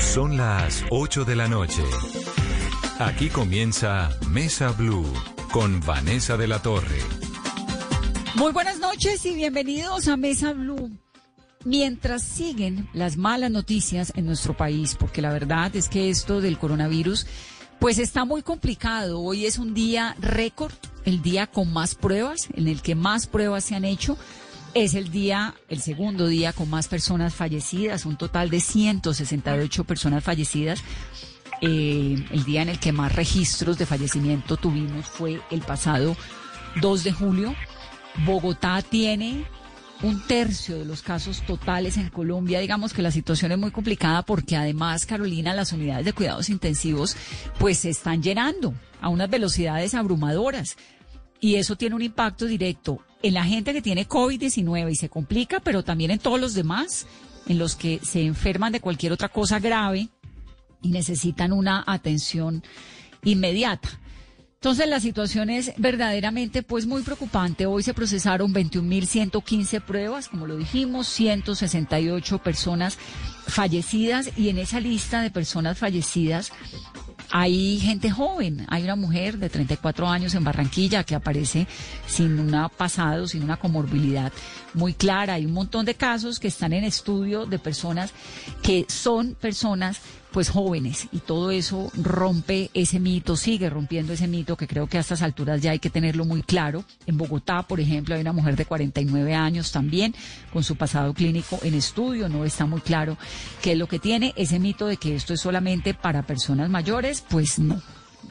Son las 8 de la noche. Aquí comienza Mesa Blue con Vanessa de la Torre. Muy buenas noches y bienvenidos a Mesa Blue. Mientras siguen las malas noticias en nuestro país, porque la verdad es que esto del coronavirus, pues está muy complicado. Hoy es un día récord, el día con más pruebas, en el que más pruebas se han hecho. Es el día, el segundo día con más personas fallecidas, un total de 168 personas fallecidas. Eh, el día en el que más registros de fallecimiento tuvimos fue el pasado 2 de julio. Bogotá tiene un tercio de los casos totales en Colombia. Digamos que la situación es muy complicada porque además, Carolina, las unidades de cuidados intensivos pues se están llenando a unas velocidades abrumadoras. Y eso tiene un impacto directo en la gente que tiene COVID-19 y se complica, pero también en todos los demás, en los que se enferman de cualquier otra cosa grave y necesitan una atención inmediata. Entonces la situación es verdaderamente pues muy preocupante. Hoy se procesaron 21.115 pruebas, como lo dijimos, 168 personas fallecidas y en esa lista de personas fallecidas hay gente joven, hay una mujer de 34 años en Barranquilla que aparece sin un pasado, sin una comorbilidad muy clara. Hay un montón de casos que están en estudio de personas que son personas pues jóvenes y todo eso rompe ese mito, sigue rompiendo ese mito que creo que a estas alturas ya hay que tenerlo muy claro. En Bogotá, por ejemplo, hay una mujer de 49 años también con su pasado clínico en estudio, no está muy claro qué es lo que tiene. Ese mito de que esto es solamente para personas mayores, pues no,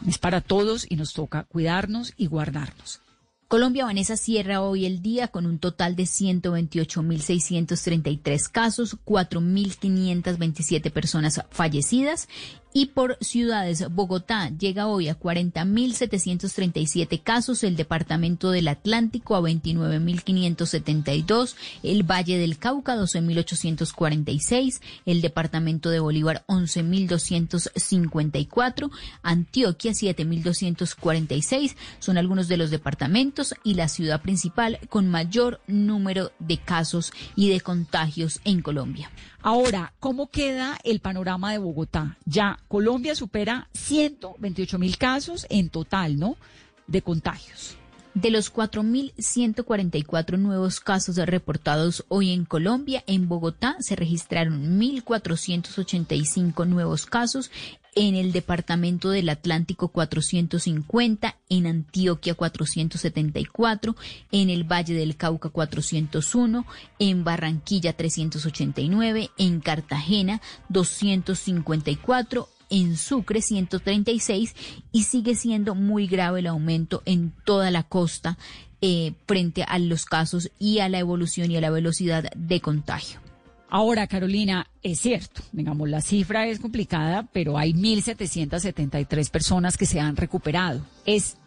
es para todos y nos toca cuidarnos y guardarnos. Colombia Vanessa cierra hoy el día con un total de 128.633 casos, 4.527 personas fallecidas y por ciudades, Bogotá llega hoy a 40.737 casos, el Departamento del Atlántico a 29.572, el Valle del Cauca 12.846, el Departamento de Bolívar 11.254, Antioquia 7.246, son algunos de los departamentos y la ciudad principal con mayor número de casos y de contagios en Colombia. Ahora, ¿cómo queda el panorama de Bogotá? Ya Colombia supera 128 mil casos en total, ¿no? De contagios. De los 4.144 nuevos casos reportados hoy en Colombia, en Bogotá se registraron 1.485 nuevos casos en el departamento del Atlántico 450, en Antioquia 474, en el Valle del Cauca 401, en Barranquilla 389, en Cartagena 254, en Sucre 136 y sigue siendo muy grave el aumento en toda la costa eh, frente a los casos y a la evolución y a la velocidad de contagio. Ahora, Carolina, es cierto, digamos, la cifra es complicada, pero hay 1.773 personas que se han recuperado. Es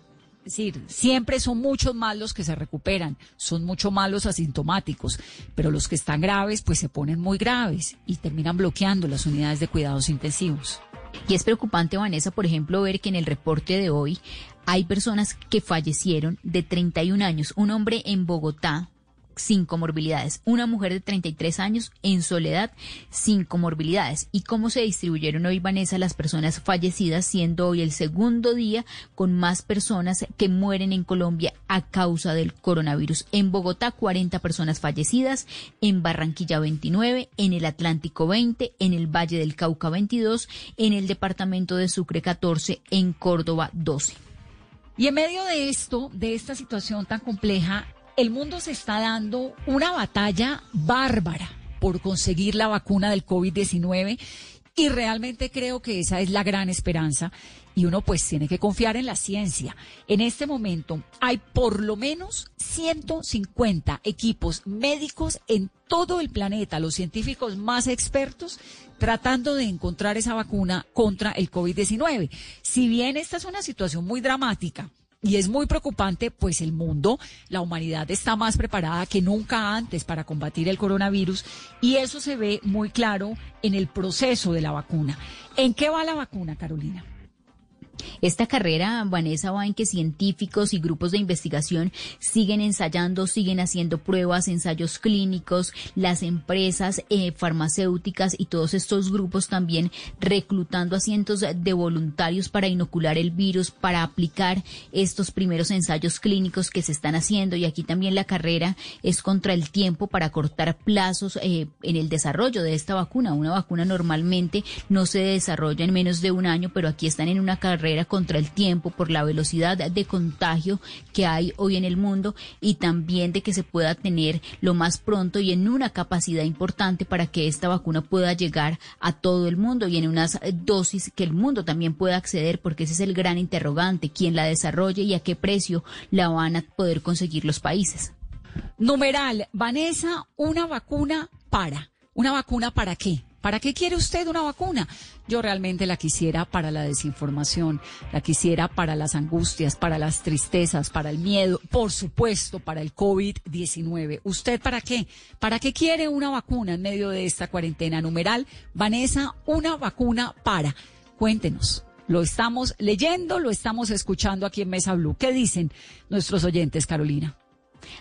decir, siempre son muchos más los que se recuperan, son mucho más los asintomáticos, pero los que están graves, pues se ponen muy graves y terminan bloqueando las unidades de cuidados intensivos. Y es preocupante, Vanessa, por ejemplo, ver que en el reporte de hoy hay personas que fallecieron de 31 años. Un hombre en Bogotá sin comorbilidades. Una mujer de 33 años en soledad sin comorbilidades. ¿Y cómo se distribuyeron hoy, Vanessa, las personas fallecidas, siendo hoy el segundo día con más personas que mueren en Colombia a causa del coronavirus? En Bogotá, 40 personas fallecidas, en Barranquilla 29, en el Atlántico 20, en el Valle del Cauca 22, en el departamento de Sucre 14, en Córdoba 12. Y en medio de esto, de esta situación tan compleja, el mundo se está dando una batalla bárbara por conseguir la vacuna del COVID-19 y realmente creo que esa es la gran esperanza y uno pues tiene que confiar en la ciencia. En este momento hay por lo menos 150 equipos médicos en todo el planeta, los científicos más expertos tratando de encontrar esa vacuna contra el COVID-19. Si bien esta es una situación muy dramática, y es muy preocupante, pues el mundo, la humanidad está más preparada que nunca antes para combatir el coronavirus y eso se ve muy claro en el proceso de la vacuna. ¿En qué va la vacuna, Carolina? Esta carrera, Vanessa, va en que científicos y grupos de investigación siguen ensayando, siguen haciendo pruebas, ensayos clínicos, las empresas eh, farmacéuticas y todos estos grupos también reclutando a cientos de voluntarios para inocular el virus, para aplicar estos primeros ensayos clínicos que se están haciendo. Y aquí también la carrera es contra el tiempo para cortar plazos eh, en el desarrollo de esta vacuna. Una vacuna normalmente no se desarrolla en menos de un año, pero aquí están en una carrera contra el tiempo por la velocidad de contagio que hay hoy en el mundo y también de que se pueda tener lo más pronto y en una capacidad importante para que esta vacuna pueda llegar a todo el mundo y en unas dosis que el mundo también pueda acceder porque ese es el gran interrogante, quién la desarrolle y a qué precio la van a poder conseguir los países. Numeral, Vanessa, una vacuna para. ¿Una vacuna para qué? ¿Para qué quiere usted una vacuna? Yo realmente la quisiera para la desinformación, la quisiera para las angustias, para las tristezas, para el miedo, por supuesto, para el COVID-19. ¿Usted para qué? ¿Para qué quiere una vacuna en medio de esta cuarentena numeral? Vanessa, una vacuna para. Cuéntenos. Lo estamos leyendo, lo estamos escuchando aquí en Mesa Blue. ¿Qué dicen nuestros oyentes, Carolina?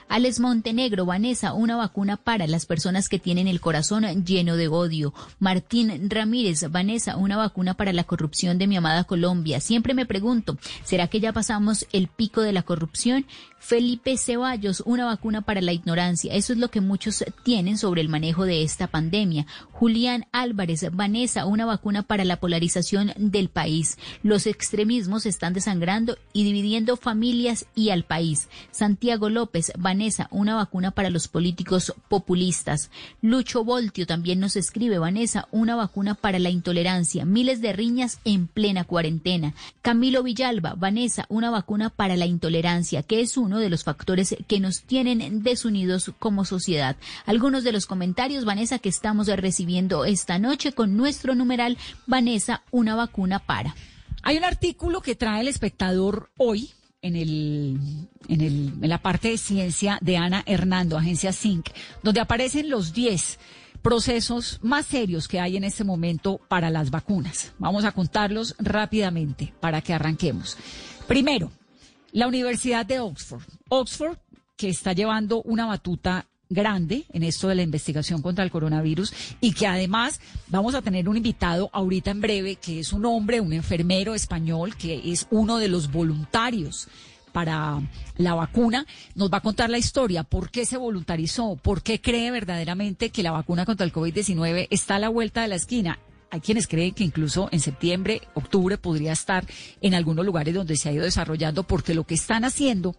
Alex Montenegro, Vanessa, una vacuna para las personas que tienen el corazón lleno de odio. Martín Ramírez, Vanessa, una vacuna para la corrupción de mi amada Colombia. Siempre me pregunto, ¿será que ya pasamos el pico de la corrupción? Felipe Ceballos, una vacuna para la ignorancia. Eso es lo que muchos tienen sobre el manejo de esta pandemia. Julián Álvarez, Vanessa, una vacuna para la polarización del país. Los extremismos están desangrando y dividiendo familias y al país. Santiago López, Vanessa, una vacuna para los políticos populistas. Lucho Voltio también nos escribe, Vanessa, una vacuna para la intolerancia. Miles de riñas en plena cuarentena. Camilo Villalba, Vanessa, una vacuna para la intolerancia, que es uno de los factores que nos tienen desunidos como sociedad. Algunos de los comentarios, Vanessa, que estamos recibiendo esta noche con nuestro numeral, Vanessa, una vacuna para. Hay un artículo que trae el espectador hoy en, el, en, el, en la parte de ciencia de Ana Hernando, agencia SINC, donde aparecen los 10 procesos más serios que hay en este momento para las vacunas. Vamos a contarlos rápidamente para que arranquemos. Primero, la Universidad de Oxford. Oxford, que está llevando una batuta grande en esto de la investigación contra el coronavirus y que además vamos a tener un invitado ahorita en breve que es un hombre, un enfermero español que es uno de los voluntarios para la vacuna, nos va a contar la historia, por qué se voluntarizó, por qué cree verdaderamente que la vacuna contra el COVID-19 está a la vuelta de la esquina. Hay quienes creen que incluso en septiembre, octubre podría estar en algunos lugares donde se ha ido desarrollando, porque lo que están haciendo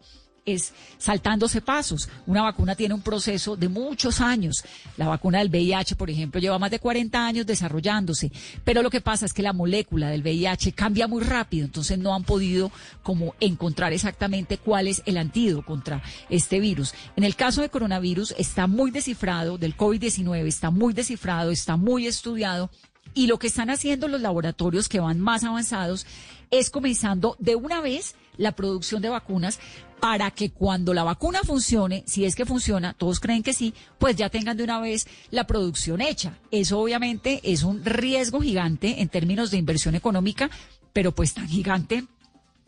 es saltándose pasos. Una vacuna tiene un proceso de muchos años. La vacuna del VIH, por ejemplo, lleva más de 40 años desarrollándose, pero lo que pasa es que la molécula del VIH cambia muy rápido, entonces no han podido como encontrar exactamente cuál es el antídoto contra este virus. En el caso de coronavirus está muy descifrado, del COVID-19 está muy descifrado, está muy estudiado y lo que están haciendo los laboratorios que van más avanzados es comenzando de una vez la producción de vacunas para que cuando la vacuna funcione, si es que funciona, todos creen que sí, pues ya tengan de una vez la producción hecha. Eso obviamente es un riesgo gigante en términos de inversión económica, pero pues tan gigante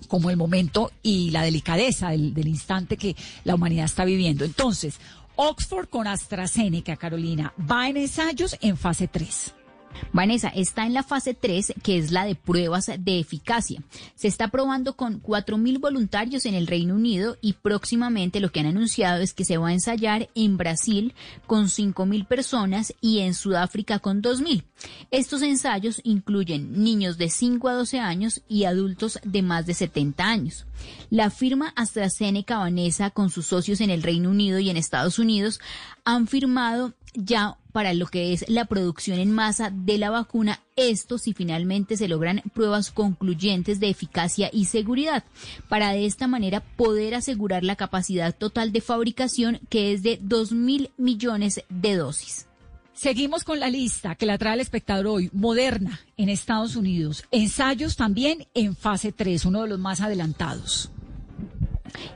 como el momento y la delicadeza del, del instante que la humanidad está viviendo. Entonces, Oxford con AstraZeneca, Carolina, va en ensayos en fase 3. Vanessa, está en la fase 3, que es la de pruebas de eficacia. Se está probando con 4.000 voluntarios en el Reino Unido y próximamente lo que han anunciado es que se va a ensayar en Brasil con 5.000 personas y en Sudáfrica con 2.000. Estos ensayos incluyen niños de 5 a 12 años y adultos de más de 70 años. La firma AstraZeneca Vanessa con sus socios en el Reino Unido y en Estados Unidos han firmado ya para lo que es la producción en masa de la vacuna, esto si finalmente se logran pruebas concluyentes de eficacia y seguridad, para de esta manera poder asegurar la capacidad total de fabricación que es de 2 mil millones de dosis. Seguimos con la lista que la trae el espectador hoy. Moderna en Estados Unidos. Ensayos también en fase 3, uno de los más adelantados.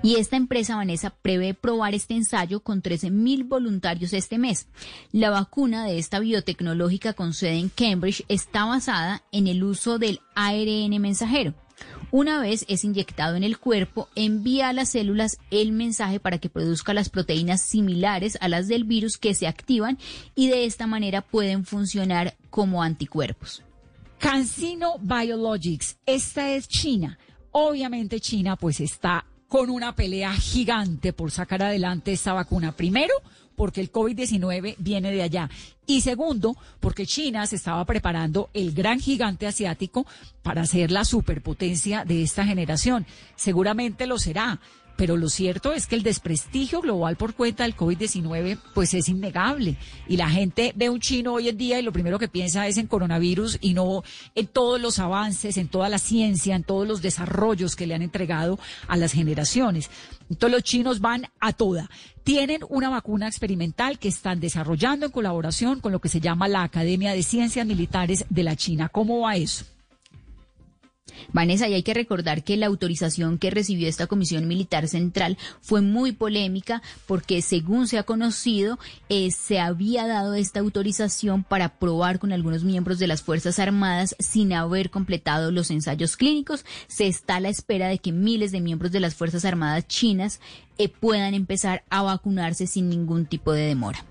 Y esta empresa, Vanessa, prevé probar este ensayo con 13.000 voluntarios este mes. La vacuna de esta biotecnológica con sede en Cambridge está basada en el uso del ARN mensajero Una vez es inyectado en el cuerpo, envía a las células el mensaje para que produzca las proteínas similares a las del virus que se activan y de esta manera pueden funcionar como anticuerpos. Cancino Biologics, esta es China. Obviamente China pues está con una pelea gigante por sacar adelante esta vacuna. Primero, porque el COVID-19 viene de allá. Y segundo, porque China se estaba preparando el gran gigante asiático para ser la superpotencia de esta generación. Seguramente lo será, pero lo cierto es que el desprestigio global por cuenta del COVID-19 pues es innegable y la gente ve un chino hoy en día y lo primero que piensa es en coronavirus y no en todos los avances, en toda la ciencia, en todos los desarrollos que le han entregado a las generaciones. Entonces los chinos van a toda. Tienen una vacuna experimental que están desarrollando en colaboración con lo que se llama la Academia de Ciencias Militares de la China. ¿Cómo va eso? Vanessa, y hay que recordar que la autorización que recibió esta Comisión Militar Central fue muy polémica porque, según se ha conocido, eh, se había dado esta autorización para probar con algunos miembros de las Fuerzas Armadas sin haber completado los ensayos clínicos. Se está a la espera de que miles de miembros de las Fuerzas Armadas chinas eh, puedan empezar a vacunarse sin ningún tipo de demora.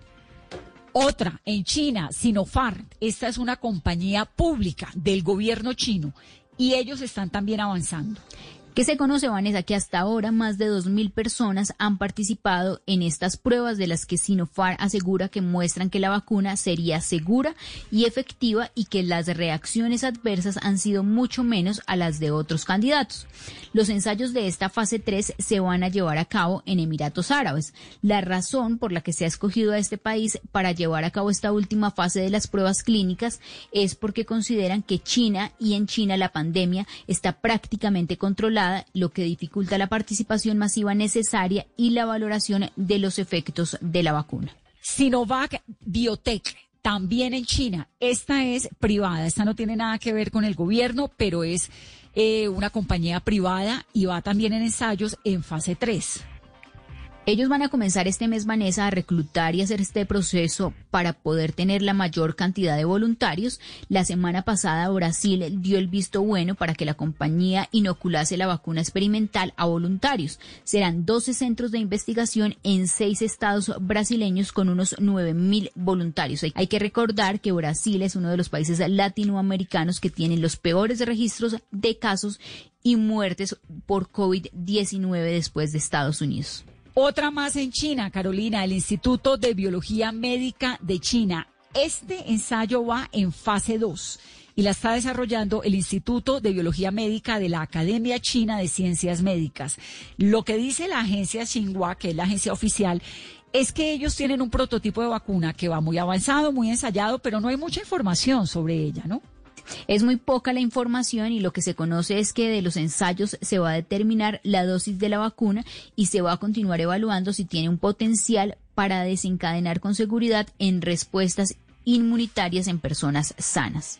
Otra, en China, Sinopharm. Esta es una compañía pública del gobierno chino y ellos están también avanzando. ¿Qué se conoce, Vanessa? Que hasta ahora más de 2.000 personas han participado en estas pruebas de las que Sinopharm asegura que muestran que la vacuna sería segura y efectiva y que las reacciones adversas han sido mucho menos a las de otros candidatos. Los ensayos de esta fase 3 se van a llevar a cabo en Emiratos Árabes. La razón por la que se ha escogido a este país para llevar a cabo esta última fase de las pruebas clínicas es porque consideran que China y en China la pandemia está prácticamente controlada lo que dificulta la participación masiva necesaria y la valoración de los efectos de la vacuna. Sinovac Biotech también en China. Esta es privada, esta no tiene nada que ver con el gobierno, pero es eh, una compañía privada y va también en ensayos en fase 3. Ellos van a comenzar este mes, Vanessa, a reclutar y hacer este proceso para poder tener la mayor cantidad de voluntarios. La semana pasada Brasil dio el visto bueno para que la compañía inoculase la vacuna experimental a voluntarios. Serán 12 centros de investigación en seis estados brasileños con unos 9 mil voluntarios. Hay que recordar que Brasil es uno de los países latinoamericanos que tienen los peores registros de casos y muertes por COVID-19 después de Estados Unidos. Otra más en China, Carolina, el Instituto de Biología Médica de China. Este ensayo va en fase 2 y la está desarrollando el Instituto de Biología Médica de la Academia China de Ciencias Médicas. Lo que dice la agencia Xinhua, que es la agencia oficial, es que ellos tienen un prototipo de vacuna que va muy avanzado, muy ensayado, pero no hay mucha información sobre ella, ¿no? Es muy poca la información y lo que se conoce es que de los ensayos se va a determinar la dosis de la vacuna y se va a continuar evaluando si tiene un potencial para desencadenar con seguridad en respuestas inmunitarias en personas sanas.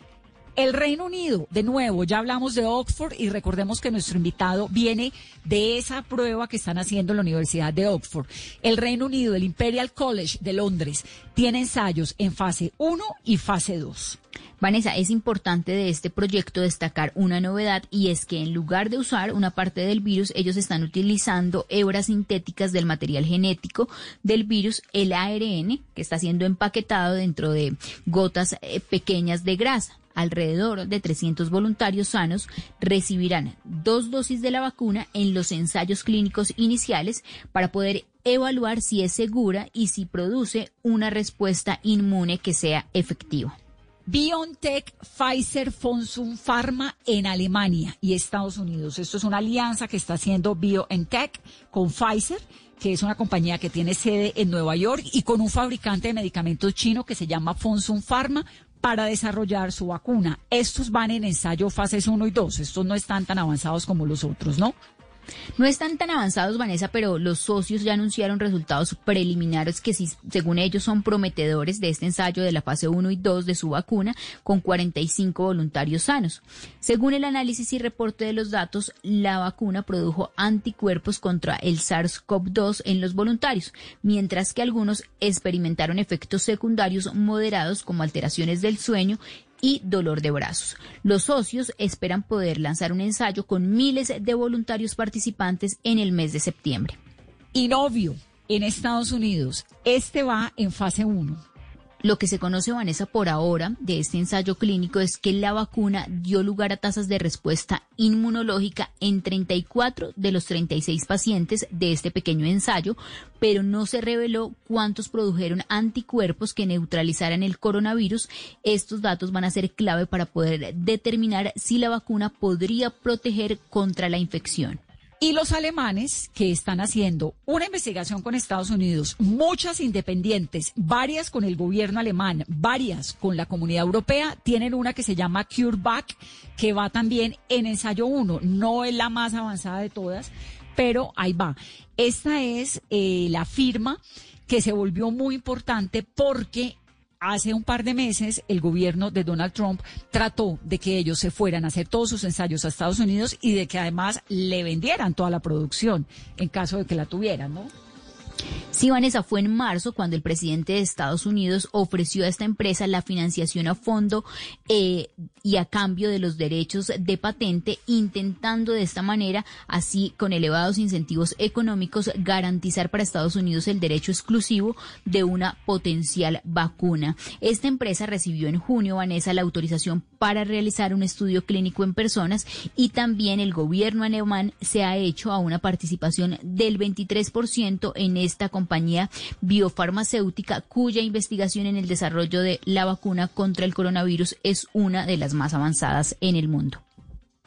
El Reino Unido, de nuevo, ya hablamos de Oxford y recordemos que nuestro invitado viene de esa prueba que están haciendo en la Universidad de Oxford. El Reino Unido, el Imperial College de Londres, tiene ensayos en fase 1 y fase 2. Vanessa, es importante de este proyecto destacar una novedad y es que en lugar de usar una parte del virus, ellos están utilizando hebras sintéticas del material genético del virus, el ARN, que está siendo empaquetado dentro de gotas eh, pequeñas de grasa alrededor de 300 voluntarios sanos recibirán dos dosis de la vacuna en los ensayos clínicos iniciales para poder evaluar si es segura y si produce una respuesta inmune que sea efectiva. BioNTech, Pfizer, Fonsum Pharma en Alemania y Estados Unidos. Esto es una alianza que está haciendo BioNTech con Pfizer, que es una compañía que tiene sede en Nueva York y con un fabricante de medicamentos chino que se llama Fonsum Pharma para desarrollar su vacuna. Estos van en ensayo fases 1 y 2. Estos no están tan avanzados como los otros, ¿no? No están tan avanzados, Vanessa, pero los socios ya anunciaron resultados preliminares que, según ellos, son prometedores de este ensayo de la fase 1 y 2 de su vacuna con 45 voluntarios sanos. Según el análisis y reporte de los datos, la vacuna produjo anticuerpos contra el SARS-CoV-2 en los voluntarios, mientras que algunos experimentaron efectos secundarios moderados como alteraciones del sueño y dolor de brazos. Los socios esperan poder lanzar un ensayo con miles de voluntarios participantes en el mes de septiembre. Y novio, en Estados Unidos, este va en fase 1 lo que se conoce, Vanessa, por ahora de este ensayo clínico es que la vacuna dio lugar a tasas de respuesta inmunológica en 34 de los 36 pacientes de este pequeño ensayo, pero no se reveló cuántos produjeron anticuerpos que neutralizaran el coronavirus. Estos datos van a ser clave para poder determinar si la vacuna podría proteger contra la infección. Y los alemanes que están haciendo una investigación con Estados Unidos, muchas independientes, varias con el gobierno alemán, varias con la comunidad europea, tienen una que se llama CureVac, que va también en ensayo 1. No es la más avanzada de todas, pero ahí va. Esta es eh, la firma que se volvió muy importante porque hace un par de meses el gobierno de Donald Trump trató de que ellos se fueran a hacer todos sus ensayos a Estados Unidos y de que además le vendieran toda la producción en caso de que la tuvieran, ¿no? Sí, Vanessa, fue en marzo cuando el presidente de Estados Unidos ofreció a esta empresa la financiación a fondo eh, y a cambio de los derechos de patente, intentando de esta manera, así con elevados incentivos económicos, garantizar para Estados Unidos el derecho exclusivo de una potencial vacuna. Esta empresa recibió en junio, Vanessa, la autorización para realizar un estudio clínico en personas y también el gobierno alemán se ha hecho a una participación del 23% en esta compañía biofarmacéutica cuya investigación en el desarrollo de la vacuna contra el coronavirus es una de las más avanzadas en el mundo.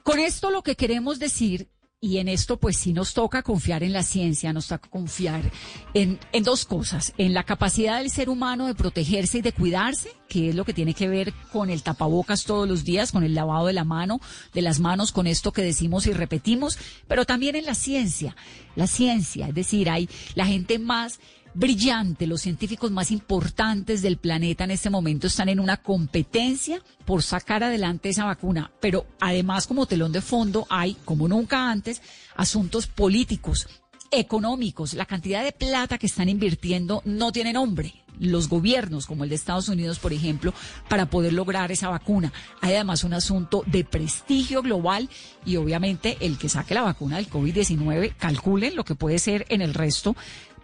Con esto lo que queremos decir y en esto pues sí nos toca confiar en la ciencia, nos toca confiar en, en, dos cosas, en la capacidad del ser humano de protegerse y de cuidarse, que es lo que tiene que ver con el tapabocas todos los días, con el lavado de la mano, de las manos, con esto que decimos y repetimos, pero también en la ciencia, la ciencia, es decir, hay la gente más brillante. Los científicos más importantes del planeta en este momento están en una competencia por sacar adelante esa vacuna. Pero además, como telón de fondo, hay, como nunca antes, asuntos políticos, económicos. La cantidad de plata que están invirtiendo no tiene nombre. Los gobiernos, como el de Estados Unidos, por ejemplo, para poder lograr esa vacuna. Hay además un asunto de prestigio global y obviamente el que saque la vacuna del COVID-19, calculen lo que puede ser en el resto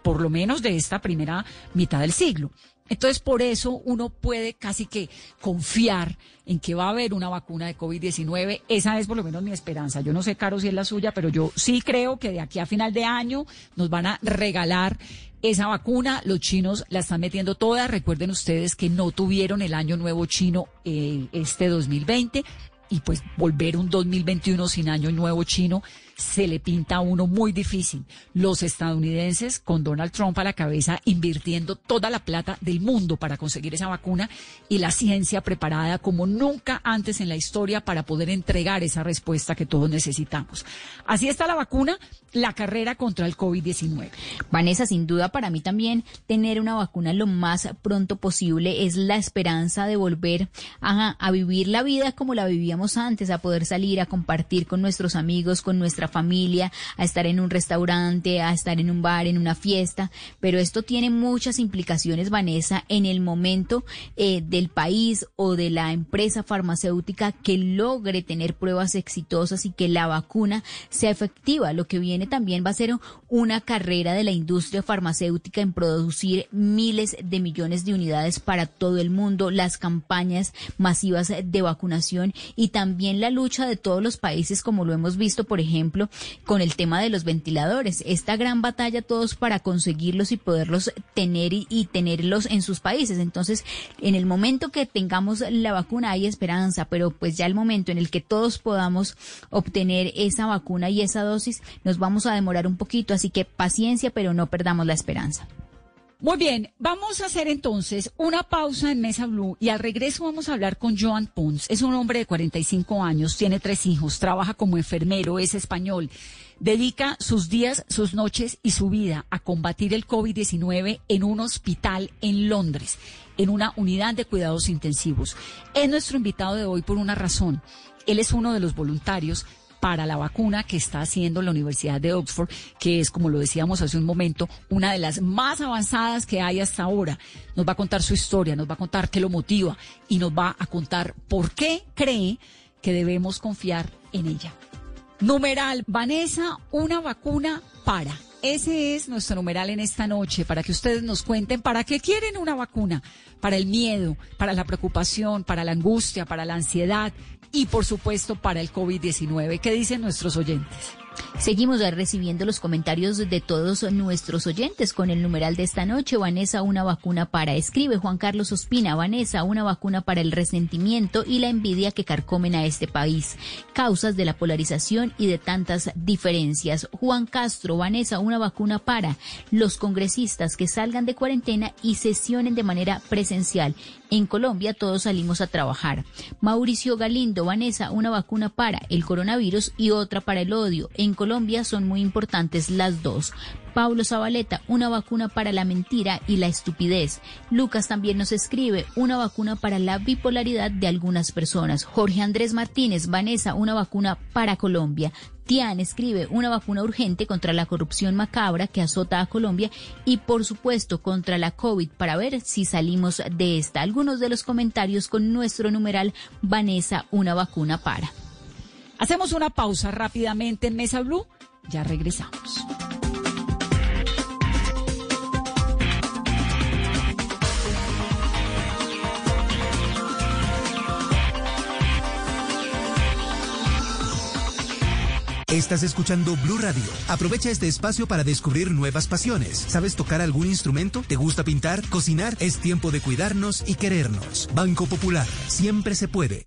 por lo menos de esta primera mitad del siglo. Entonces, por eso uno puede casi que confiar en que va a haber una vacuna de COVID-19. Esa es por lo menos mi esperanza. Yo no sé, Caro, si es la suya, pero yo sí creo que de aquí a final de año nos van a regalar esa vacuna. Los chinos la están metiendo toda. Recuerden ustedes que no tuvieron el año nuevo chino eh, este 2020 y pues volver un 2021 sin año nuevo chino se le pinta a uno muy difícil. Los estadounidenses, con Donald Trump a la cabeza, invirtiendo toda la plata del mundo para conseguir esa vacuna y la ciencia preparada como nunca antes en la historia para poder entregar esa respuesta que todos necesitamos. Así está la vacuna, la carrera contra el COVID-19. Vanessa, sin duda para mí también tener una vacuna lo más pronto posible es la esperanza de volver a, a vivir la vida como la vivíamos antes, a poder salir a compartir con nuestros amigos, con nuestra familia, a estar en un restaurante, a estar en un bar, en una fiesta, pero esto tiene muchas implicaciones, Vanessa, en el momento eh, del país o de la empresa farmacéutica que logre tener pruebas exitosas y que la vacuna sea efectiva. Lo que viene también va a ser una carrera de la industria farmacéutica en producir miles de millones de unidades para todo el mundo, las campañas masivas de vacunación y también la lucha de todos los países, como lo hemos visto, por ejemplo, con el tema de los ventiladores. Esta gran batalla todos para conseguirlos y poderlos tener y, tenerlos en sus países. Entonces, en el momento que tengamos la vacuna hay esperanza, pero pues ya el momento en el que todos podamos obtener esa vacuna y esa dosis, nos vamos a demorar un poquito. Así que paciencia, pero no perdamos la esperanza. Muy bien, vamos a hacer entonces una pausa en Mesa Blue y al regreso vamos a hablar con Joan Pons. Es un hombre de 45 años, tiene tres hijos, trabaja como enfermero, es español. Dedica sus días, sus noches y su vida a combatir el COVID-19 en un hospital en Londres, en una unidad de cuidados intensivos. Es nuestro invitado de hoy por una razón. Él es uno de los voluntarios para la vacuna que está haciendo la Universidad de Oxford, que es, como lo decíamos hace un momento, una de las más avanzadas que hay hasta ahora. Nos va a contar su historia, nos va a contar qué lo motiva y nos va a contar por qué cree que debemos confiar en ella. Numeral, Vanessa, una vacuna para. Ese es nuestro numeral en esta noche, para que ustedes nos cuenten para qué quieren una vacuna, para el miedo, para la preocupación, para la angustia, para la ansiedad y por supuesto para el COVID-19. ¿Qué dicen nuestros oyentes? Seguimos recibiendo los comentarios de todos nuestros oyentes con el numeral de esta noche. Vanessa, una vacuna para. Escribe Juan Carlos Ospina. Vanessa, una vacuna para el resentimiento y la envidia que carcomen a este país. Causas de la polarización y de tantas diferencias. Juan Castro, Vanessa, una vacuna para los congresistas que salgan de cuarentena y sesionen de manera presencial. En Colombia todos salimos a trabajar. Mauricio Galindo, Vanessa, una vacuna para el coronavirus y otra para el odio. Colombia son muy importantes las dos. Pablo Zabaleta, una vacuna para la mentira y la estupidez. Lucas también nos escribe, una vacuna para la bipolaridad de algunas personas. Jorge Andrés Martínez, Vanessa, una vacuna para Colombia. Tian escribe una vacuna urgente contra la corrupción macabra que azota a Colombia y por supuesto contra la COVID para ver si salimos de esta. Algunos de los comentarios con nuestro numeral Vanessa, una vacuna para. Hacemos una pausa rápidamente en Mesa Blue. Ya regresamos. Estás escuchando Blue Radio. Aprovecha este espacio para descubrir nuevas pasiones. ¿Sabes tocar algún instrumento? ¿Te gusta pintar? ¿Cocinar? Es tiempo de cuidarnos y querernos. Banco Popular. Siempre se puede.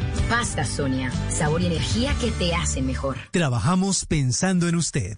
Pasta Sonia, sabor y energía que te hacen mejor. Trabajamos pensando en usted.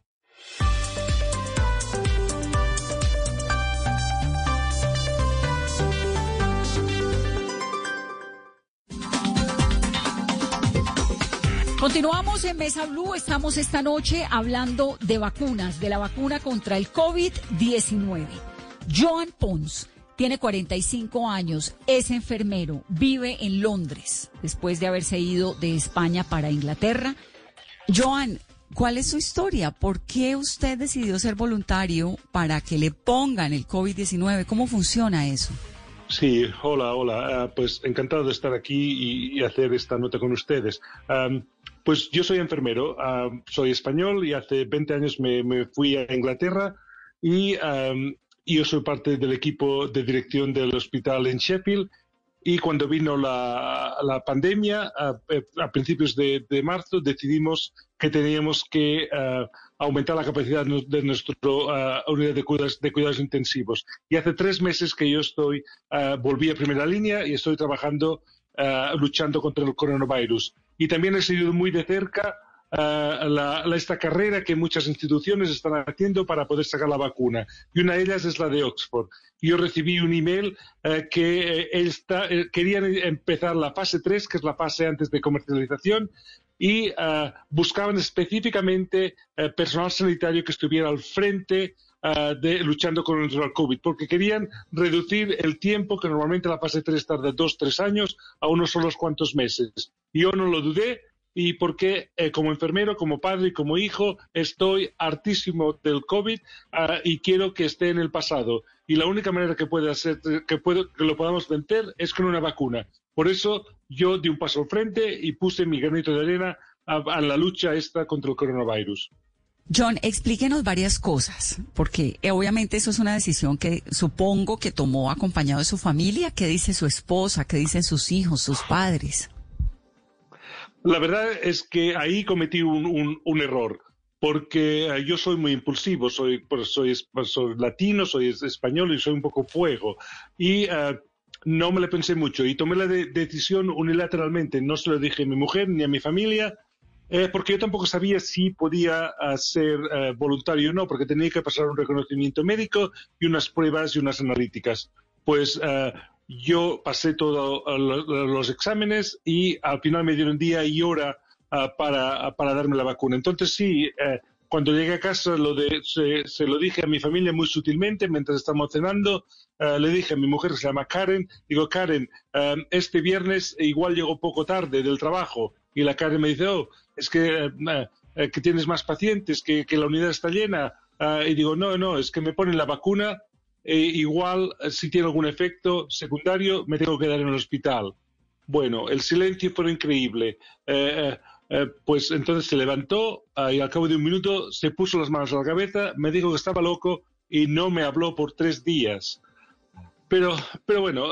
Continuamos en Mesa Blue, estamos esta noche hablando de vacunas, de la vacuna contra el COVID-19. Joan Pons tiene 45 años, es enfermero, vive en Londres, después de haberse ido de España para Inglaterra. Joan, ¿cuál es su historia? ¿Por qué usted decidió ser voluntario para que le pongan el COVID-19? ¿Cómo funciona eso? Sí, hola, hola. Uh, pues encantado de estar aquí y, hacer esta nota con ustedes. Pues yo soy enfermero, uh, soy español y hace 20 años me, me, fui a Inglaterra y yo soy parte del equipo de dirección del hospital en Sheffield y cuando vino la, pandemia, a, principios de, marzo, decidimos que teníamos que eh, aumentar la capacidad de nuestra eh, unidad de cuidados, de cuidados intensivos. Y hace tres meses que yo estoy, eh, volví a primera línea y estoy trabajando, luchando contra el coronavirus. Y también he seguido muy de cerca la, esta carrera que muchas instituciones están haciendo para poder sacar la vacuna. Y una de ellas es la de Oxford. Yo recibí un email eh, que eh, eh, querían empezar la fase 3, que es la fase antes de comercialización, y buscaban específicamente personal sanitario que estuviera al frente de, luchando contra el COVID, porque querían reducir el tiempo que normalmente la fase 3 tarda dos, tres años a unos solos cuantos meses. Yo no lo dudé, y porque eh, como enfermero, como padre y como hijo estoy hartísimo del COVID ah, y quiero que esté en el pasado. Y la única manera que puede hacer que, puedo, que lo podamos vencer es con una vacuna. Por eso yo di un paso al frente y puse mi granito de arena a, la lucha esta contra el coronavirus. John, explíquenos varias cosas, porque eh, obviamente eso es una decisión que supongo que tomó acompañado de su familia. ¿Qué dice su esposa? ¿Qué dicen sus hijos, sus padres? La verdad es que ahí cometí un, error, porque eh, yo soy muy impulsivo, soy, soy, soy, latino, soy español y soy un poco fuego. Y eh, no me lo pensé mucho y tomé la decisión unilateralmente. No se lo dije a mi mujer ni a mi familia, eh, porque yo tampoco sabía si podía ser voluntario o no, porque tenía que pasar un reconocimiento médico y unas pruebas y unas analíticas. Pues yo pasé todos los exámenes y al final me dieron día y hora para, para, darme la vacuna. Entonces sí, eh, cuando llegué a casa lo de, se, lo dije a mi familia muy sutilmente mientras estábamos cenando. Eh, le dije a mi mujer que se llama Karen, digo, Karen, eh, este viernes igual llego poco tarde del trabajo. Y la Karen me dice, oh, es que, que tienes más pacientes, que, que la unidad está llena. Ah, y digo, no, no, es que me ponen la vacuna e igual si tiene algún efecto secundario me tengo que quedar en el hospital. Bueno, el silencio fue increíble. Eh, eh, eh, pues entonces se levantó y al cabo de un minuto se puso las manos a la cabeza, me dijo que estaba loco y no me habló por tres días. Pero, pero bueno,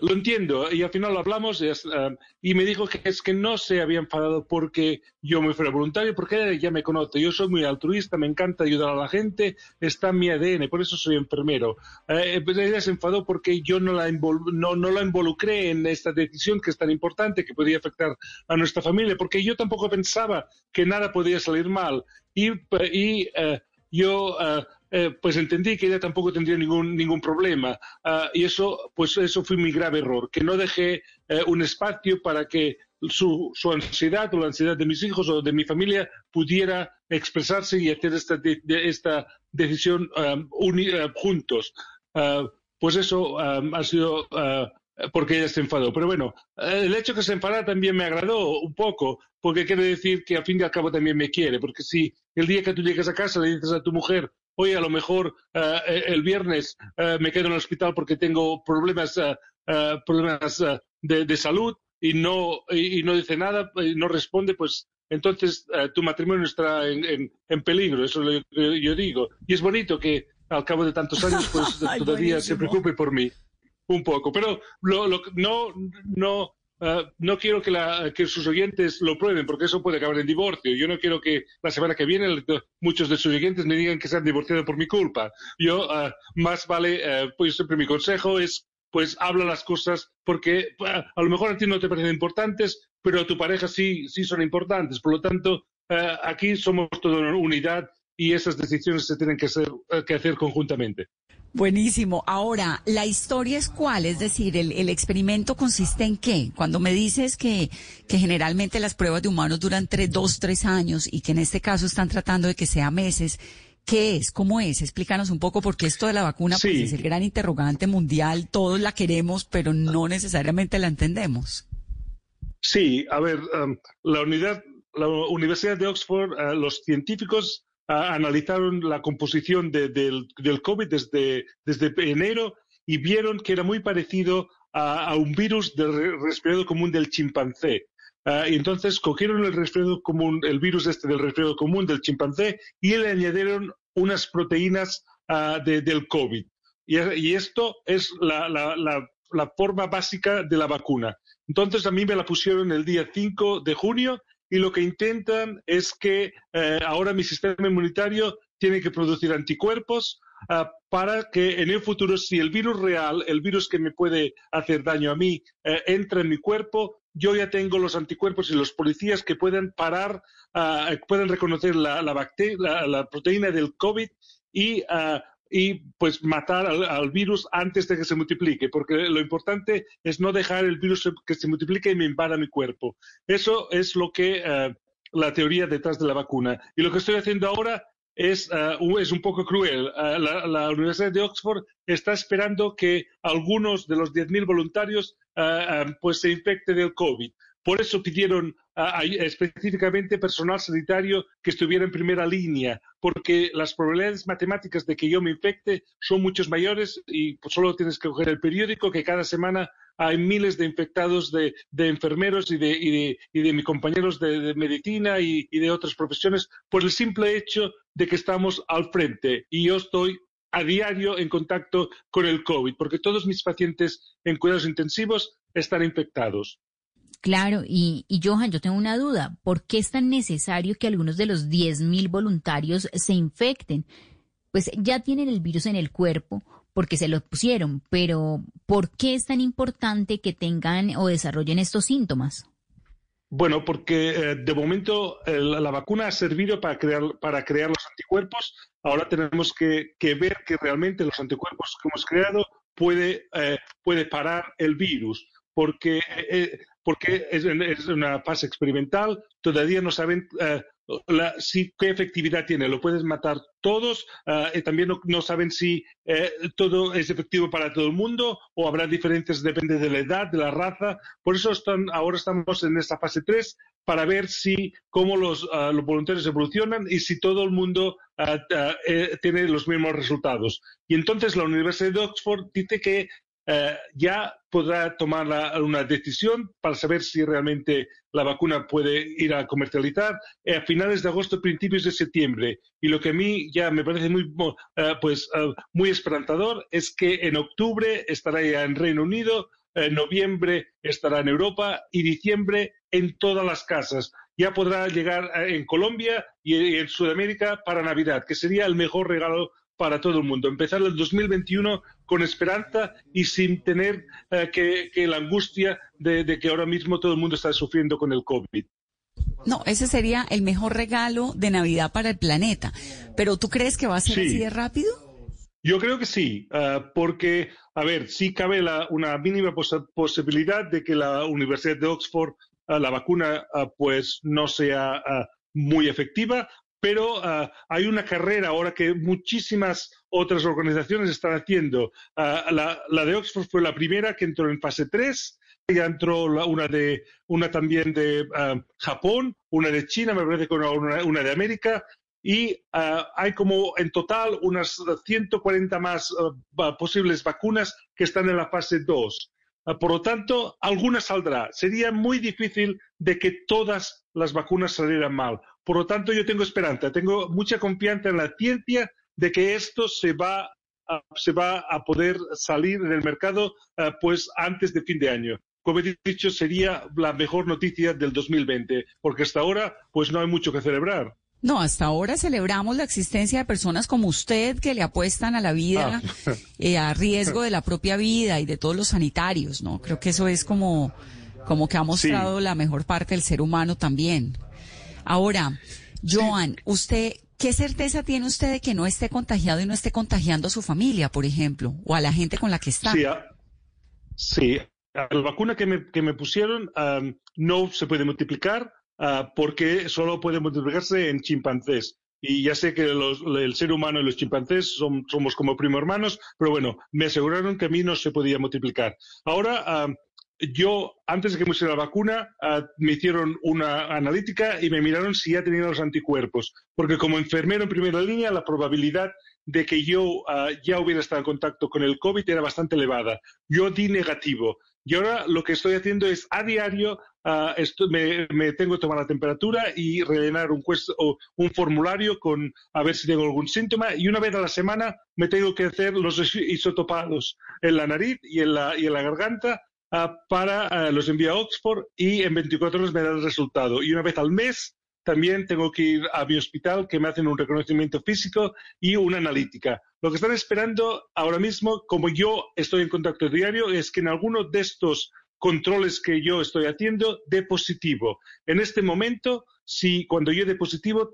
lo entiendo, y al final lo hablamos um, y me dijo que es que no se había enfadado porque yo me fuera voluntario, porque ya me conoce. Yo soy muy altruista, me encanta ayudar a la gente, está en mi ADN, por eso soy enfermero. Eh, pues ella se enfadó porque yo no la, no, no la involucré en esta decisión que es tan importante, que podía afectar a nuestra familia, porque yo tampoco pensaba que nada podía salir mal. Y, y eh, yo uh, eh, pues entendí que ella tampoco tendría ningún, ningún problema. Ah, y eso, pues eso fue mi grave error, que no dejé eh, un espacio para que su, su, ansiedad o la ansiedad de mis hijos o de mi familia pudiera expresarse y hacer esta, esta decisión um, juntos. Uh, pues eso ha sido uh, porque ella se enfadó. Pero bueno, el hecho que se enfadara también me agradó un poco, porque quiere decir que al fin y al cabo también me quiere, porque si el día que tú llegas a casa le dices a tu mujer, oye, a lo mejor eh, el viernes eh, me quedo en el hospital porque tengo problemas, problemas de, salud y no, y, no dice nada, y no responde, pues entonces tu matrimonio está en, peligro, eso es lo que yo digo. Y es bonito que al cabo de tantos años, pues todavía se preocupe por mí un poco. Pero lo, no, no, Ah, no quiero que, sus oyentes lo prueben, porque eso puede acabar en divorcio. Yo no quiero que la semana que viene muchos de sus oyentes me digan que se han divorciado por mi culpa. Yo, ah, más vale, eh, pues siempre mi consejo es, pues habla las cosas, porque ah, a lo mejor a ti no te parecen importantes, pero a tu pareja sí, sí son importantes. Por lo tanto, aquí somos toda una unidad y esas decisiones se tienen que hacer conjuntamente. Buenísimo. Ahora, ¿la historia es cuál? Es decir, ¿el, experimento consiste en qué? Cuando me dices que, que generalmente las pruebas de humanos duran tres, dos, tres años y que en este caso están tratando de que sea meses, ¿qué es? ¿Cómo es? Explícanos un poco porque esto de la vacuna pues, es el gran interrogante mundial. Todos la queremos, pero no necesariamente la entendemos. Sí, a ver, um, la unidad, la Universidad de Oxford, uh, los científicos analizaron la composición del, COVID desde, enero y vieron que era muy parecido a, un virus del resfriado común del chimpancé. Ah, y entonces cogieron el resfriado común, el virus este del resfriado común del chimpancé y le añadieron unas proteínas del COVID. Y, esto es la, la forma básica de la vacuna. Entonces a mí me la pusieron el día 5 de junio y lo que intentan es que eh, ahora mi sistema inmunitario tiene que producir anticuerpos ah, para que en el futuro, si el virus real, el virus que me puede hacer daño a mí, eh, entra en mi cuerpo, yo ya tengo los anticuerpos y los policías que pueden parar, uh, pueden reconocer la, la, la, proteína del COVID y uh, y pues matar al, virus antes de que se multiplique, porque lo importante es no dejar el virus que se multiplique y me invada mi cuerpo. Eso es lo que eh, la teoría detrás de la vacuna. Y lo que estoy haciendo ahora es, eh, es un poco cruel. Eh, la, Universidad de Oxford está esperando que algunos de los 10.000 voluntarios pues se infecten del COVID. Por eso pidieron específicamente personal sanitario que estuviera en primera línea, porque las probabilidades matemáticas de que yo me infecte son muchos mayores y solo tienes que coger el periódico que cada semana hay miles de infectados de, enfermeros y de, mis compañeros de, medicina y, de otras profesiones por el simple hecho de que estamos al frente y yo estoy a diario en contacto con el COVID, porque todos mis pacientes en cuidados intensivos están infectados. Claro, y, Johan, yo tengo una duda. ¿Por qué es tan necesario que algunos de los 10.000 voluntarios se infecten? Pues ya tienen el virus en el cuerpo porque se lo pusieron, pero ¿por qué es tan importante que tengan o desarrollen estos síntomas? Bueno, porque eh, de momento la vacuna ha servido para crear, para crear los anticuerpos. Ahora tenemos que, ver que realmente los anticuerpos que hemos creado puede, eh, puede parar el virus porque, eh, porque es, una fase experimental, todavía no saben eh, si, qué efectividad tiene. Lo puedes matar todos eh, también no, saben si todo es efectivo para todo el mundo o habrá diferencias, depende de la edad, de la raza. Por eso están, ahora estamos en esta fase 3 para ver si cómo los, los voluntarios evolucionan y si todo el mundo tiene los mismos resultados. Y entonces la Universidad de Oxford dice que eh, ya podrá tomar una decisión para saber si realmente la vacuna puede ir a comercializar eh, a finales de agosto, principios de septiembre. Y lo que a mí ya me parece muy, eh, pues, muy esperanzador es que en octubre estará ya en Reino Unido, en noviembre estará en Europa y diciembre en todas las casas. Ya podrá llegar en Colombia y en Sudamérica para Navidad, que sería el mejor regalo para todo el mundo. Empezar el 2021 con esperanza y sin tener eh, que, la angustia de, que ahora mismo todo el mundo está sufriendo con el COVID. No, ese sería el mejor regalo de Navidad para el planeta. Pero ¿tú crees que va a ser así de rápido? Yo creo que sí, eh, porque, a ver, sí cabe una mínima posibilidad de que la Universidad de Oxford, eh, la vacuna, pues no sea muy efectiva, pero ah, hay una carrera ahora que muchísimas otras organizaciones están haciendo. Ah, la, de Oxford fue la primera que entró en fase 3, ya entró una, de, una también de ah, Japón, una de China, me parece que una, una de América, y hay como en total unas 140 más posibles vacunas que están en la fase 2. por lo tanto, alguna saldrá. Sería muy difícil de que todas las vacunas salieran mal. Por lo tanto, yo tengo esperanza, tengo mucha confianza en la ciencia de que esto se va a, se va a poder salir en el mercado eh, pues antes de fin de año. Como he dicho, sería la mejor noticia del 2020, porque hasta ahora pues no hay mucho que celebrar. No, hasta ahora celebramos la existencia de personas como usted que le apuestan a la vida, ah. eh, a riesgo de la propia vida y de todos los sanitarios, ¿no? Creo que eso es como, como que ha mostrado la mejor parte del ser humano también. Ahora, Joan, usted, ¿qué certeza tiene usted de que no esté contagiado y no esté contagiando a su familia, por ejemplo, o a la gente con la que está? Sí, la vacuna que me, pusieron no se puede multiplicar ah, porque solo puede multiplicarse en chimpancés. Y ya sé que el ser humano y los chimpancés somos como primo hermanos, pero bueno, me aseguraron que a mí no se podía multiplicar. Ahora, yo, antes de que me pusiera la vacuna, ah, me hicieron una analítica y me miraron si ya tenía los anticuerpos. Porque como enfermero en primera línea, la probabilidad de que yo ah, ya hubiera estado en contacto con el COVID era bastante elevada. Yo di negativo. Y ahora lo que estoy haciendo es a diario ah, me, tengo que tomar la temperatura y rellenar un, un formulario con a ver si tengo algún síntoma y una vez a la semana me tengo que hacer los isotopados en la nariz y en la, y en la garganta ah, para ah, los envío a Oxford y en 24 horas me da el resultado. Y una vez al mes también tengo que ir a mi hospital que me hacen un reconocimiento físico y una analítica. Lo que están esperando ahora mismo, como yo estoy en contacto diario, es que en alguno de estos controles que yo estoy haciendo de positivo. En este momento, si cuando yo de positivo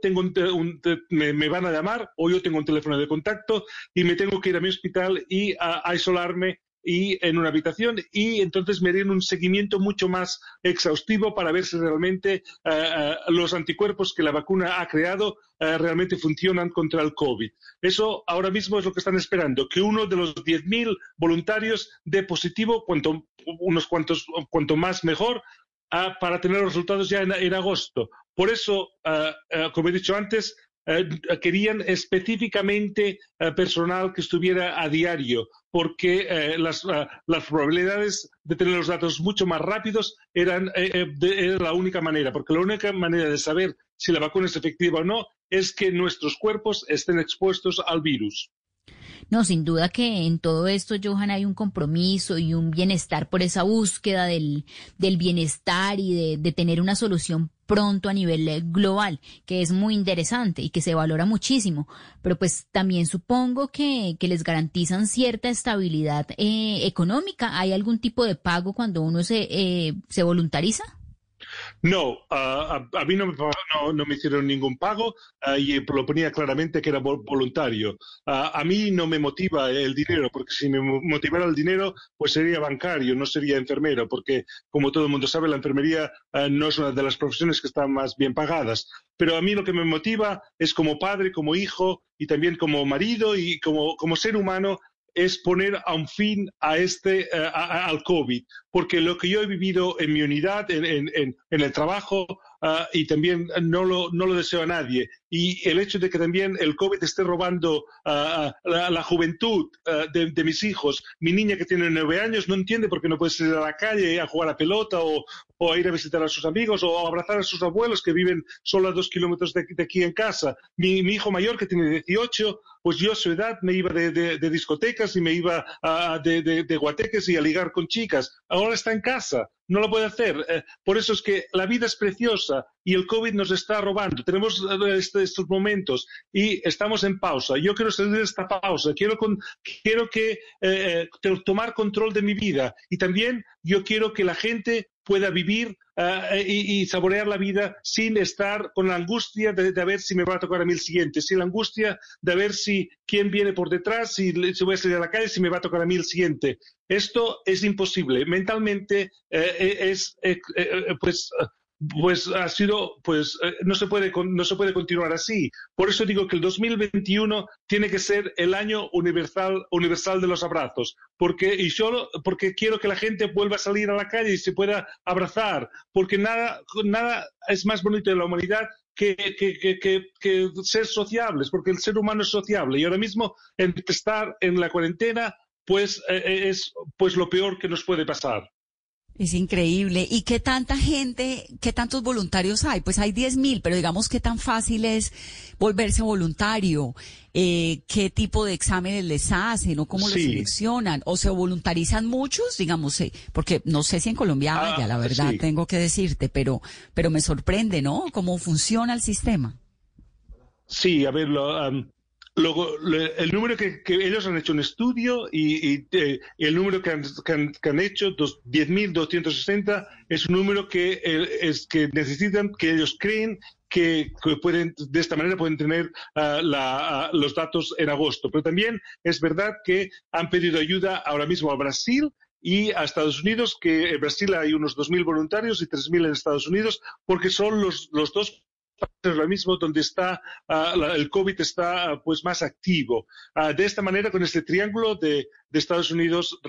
me, van a llamar o yo tengo un teléfono de contacto y me tengo que ir a mi hospital y a, a isolarme y en una habitación y entonces me den un seguimiento mucho más exhaustivo para ver si realmente eh, los anticuerpos que la vacuna ha creado eh, realmente funcionan contra el COVID. Eso ahora mismo es lo que están esperando, que uno de los 10.000 voluntarios dé positivo, cuanto, unos cuantos, cuanto más mejor, para tener los resultados ya en agosto. Por eso, como he dicho antes, eh, querían específicamente eh, personal que estuviera a diario, porque eh, las, probabilidades de tener los datos mucho más rápidos eran era la única manera, porque la única manera de saber si la vacuna es efectiva o no es que nuestros cuerpos estén expuestos al virus. No, sin duda que en todo esto, Johan, hay un compromiso y un bienestar por esa búsqueda del, del bienestar y de, de tener una solución pronto a nivel eh, global, que es muy interesante y que se valora muchísimo, pero pues también supongo que, que les garantizan cierta estabilidad eh, económica. ¿Hay algún tipo de pago cuando uno se, eh, se voluntariza? No, a, mí no me, hicieron ningún pago ah, y lo ponía claramente que era voluntario. a mí no me motiva el dinero, porque si me motivara el dinero, pues sería bancario, no sería enfermero, porque como todo el mundo sabe, la enfermería ah, no es una de las profesiones que están más bien pagadas. Pero a mí lo que me motiva es como padre, como hijo y también como marido y como, como ser humano es poner a un fin a este, eh, al COVID, porque lo que yo he vivido en mi unidad, en, en, en el trabajo, Ah, y también no lo, no lo deseo a nadie. Y el hecho de que también el COVID esté robando uh, la, juventud de, de, mis hijos, mi niña que tiene nueve años no entiende por qué no puede salir a la calle a jugar a pelota o, o a ir a visitar a sus amigos o a abrazar a sus abuelos que viven solo a dos kilómetros de, aquí en casa. Mi, mi, hijo mayor que tiene 18, pues yo a su edad me iba de, discotecas y me iba de, guateques y a ligar con chicas. Ahora está en casa no lo puede hacer. Eh, por eso es que la vida es preciosa y el COVID nos está robando. Tenemos eh, este, estos momentos y estamos en pausa. Yo quiero salir de esta pausa. Quiero, quiero que, eh, tomar control de mi vida y también yo quiero que la gente pueda vivir ah, y, saborear la vida sin estar con la angustia de, ver si me va a tocar a mí el siguiente, sin la angustia de ver si quién viene por detrás, si, si, voy a salir a la calle, si me va a tocar a mí el siguiente. Esto es imposible. Mentalmente eh, eh, es, eh, pues pues ha sido, pues eh, no se puede no se puede continuar así. Por eso digo que el 2021 tiene que ser el año universal universal de los abrazos, porque y solo porque quiero que la gente vuelva a salir a la calle y se pueda abrazar, porque nada nada es más bonito de la humanidad que, que, que, que, ser sociables, porque el ser humano es sociable y ahora mismo estar en la cuarentena pues eh, eh, es pues lo peor que nos puede pasar. Es increíble. ¿Y qué tanta gente, qué tantos voluntarios hay? Pues hay 10 mil, pero digamos qué tan fácil es volverse voluntario, eh, qué tipo de exámenes les hacen o cómo los seleccionan, o se voluntarizan muchos, digamos, eh, porque no sé si en Colombia ah, haya, la verdad, tengo que decirte, pero, pero me sorprende, ¿no? Cómo funciona el sistema. Sí, a ver, lo, Luego, el número que, ellos han hecho un estudio y, eh, el número que han, que han, hecho, 10.260, es un número que, es, que necesitan, que ellos creen que, pueden, de esta manera pueden tener ah, ah, los datos en agosto. Pero también es verdad que han pedido ayuda ahora mismo a Brasil y a Estados Unidos, que en Brasil hay unos 2.000 voluntarios y 3.000 en Estados Unidos, porque son los, los dos es lo mismo donde está ah, el COVID está ah, pues más activo. Ah, de esta manera, con este triángulo de, Estados Unidos,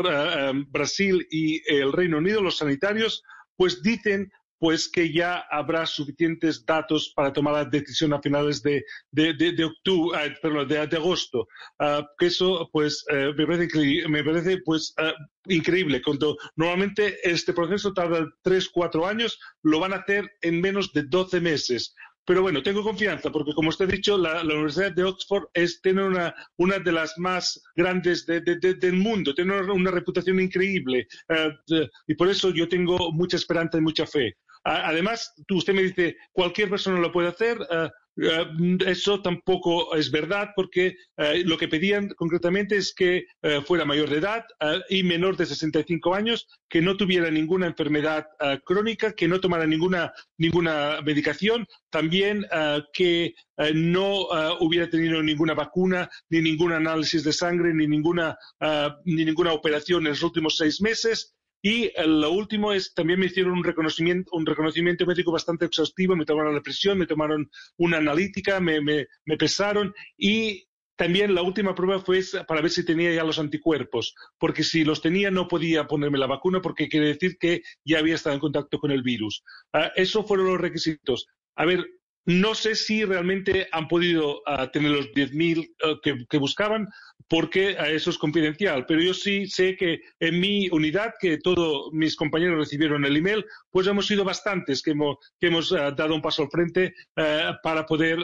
Brasil y el Reino Unido, los sanitarios, pues dicen pues que ya habrá suficientes datos para tomar la decisión a finales de, de, octubre, ah, perdón, de, agosto. Ah, que eso, pues, eh, me parece, me parece pues, ah, increíble. Cuando normalmente este proceso tarda tres, cuatro años, lo van a hacer en menos de 12 meses. Pero bueno, tengo confianza porque, como usted ha dicho, la, Universidad de Oxford es, tiene una, una de las más grandes del mundo, tiene una, reputación increíble eh, y por eso yo tengo mucha esperanza y mucha fe. Además, usted me dice, cualquier persona lo puede hacer. Eh, eh, eso tampoco es verdad porque eh, lo que pedían concretamente es que fuera mayor de edad y menor de 65 años, que no tuviera ninguna enfermedad crónica, que no tomara ninguna, ninguna medicación, también que no hubiera tenido ninguna vacuna, ni ningún análisis de sangre, ni ninguna, ni ninguna operación en los últimos seis meses y eh, lo último es, también me hicieron un reconocimiento, un reconocimiento médico bastante exhaustivo, me tomaron la presión, me tomaron una analítica, me, me, pesaron y también la última prueba fue para ver si tenía ya los anticuerpos, porque si los tenía no podía ponerme la vacuna porque quiere decir que ya había estado en contacto con el virus. Uh, esos fueron los requisitos. A ver, no sé si realmente han podido ah, tener los 10.000 uh, que, que, buscaban, porque eso es confidencial. Pero yo sí sé que en mi unidad, que todos mis compañeros recibieron el email, pues hemos sido bastantes que hemos, que hemos uh, dado un paso al frente uh, para poder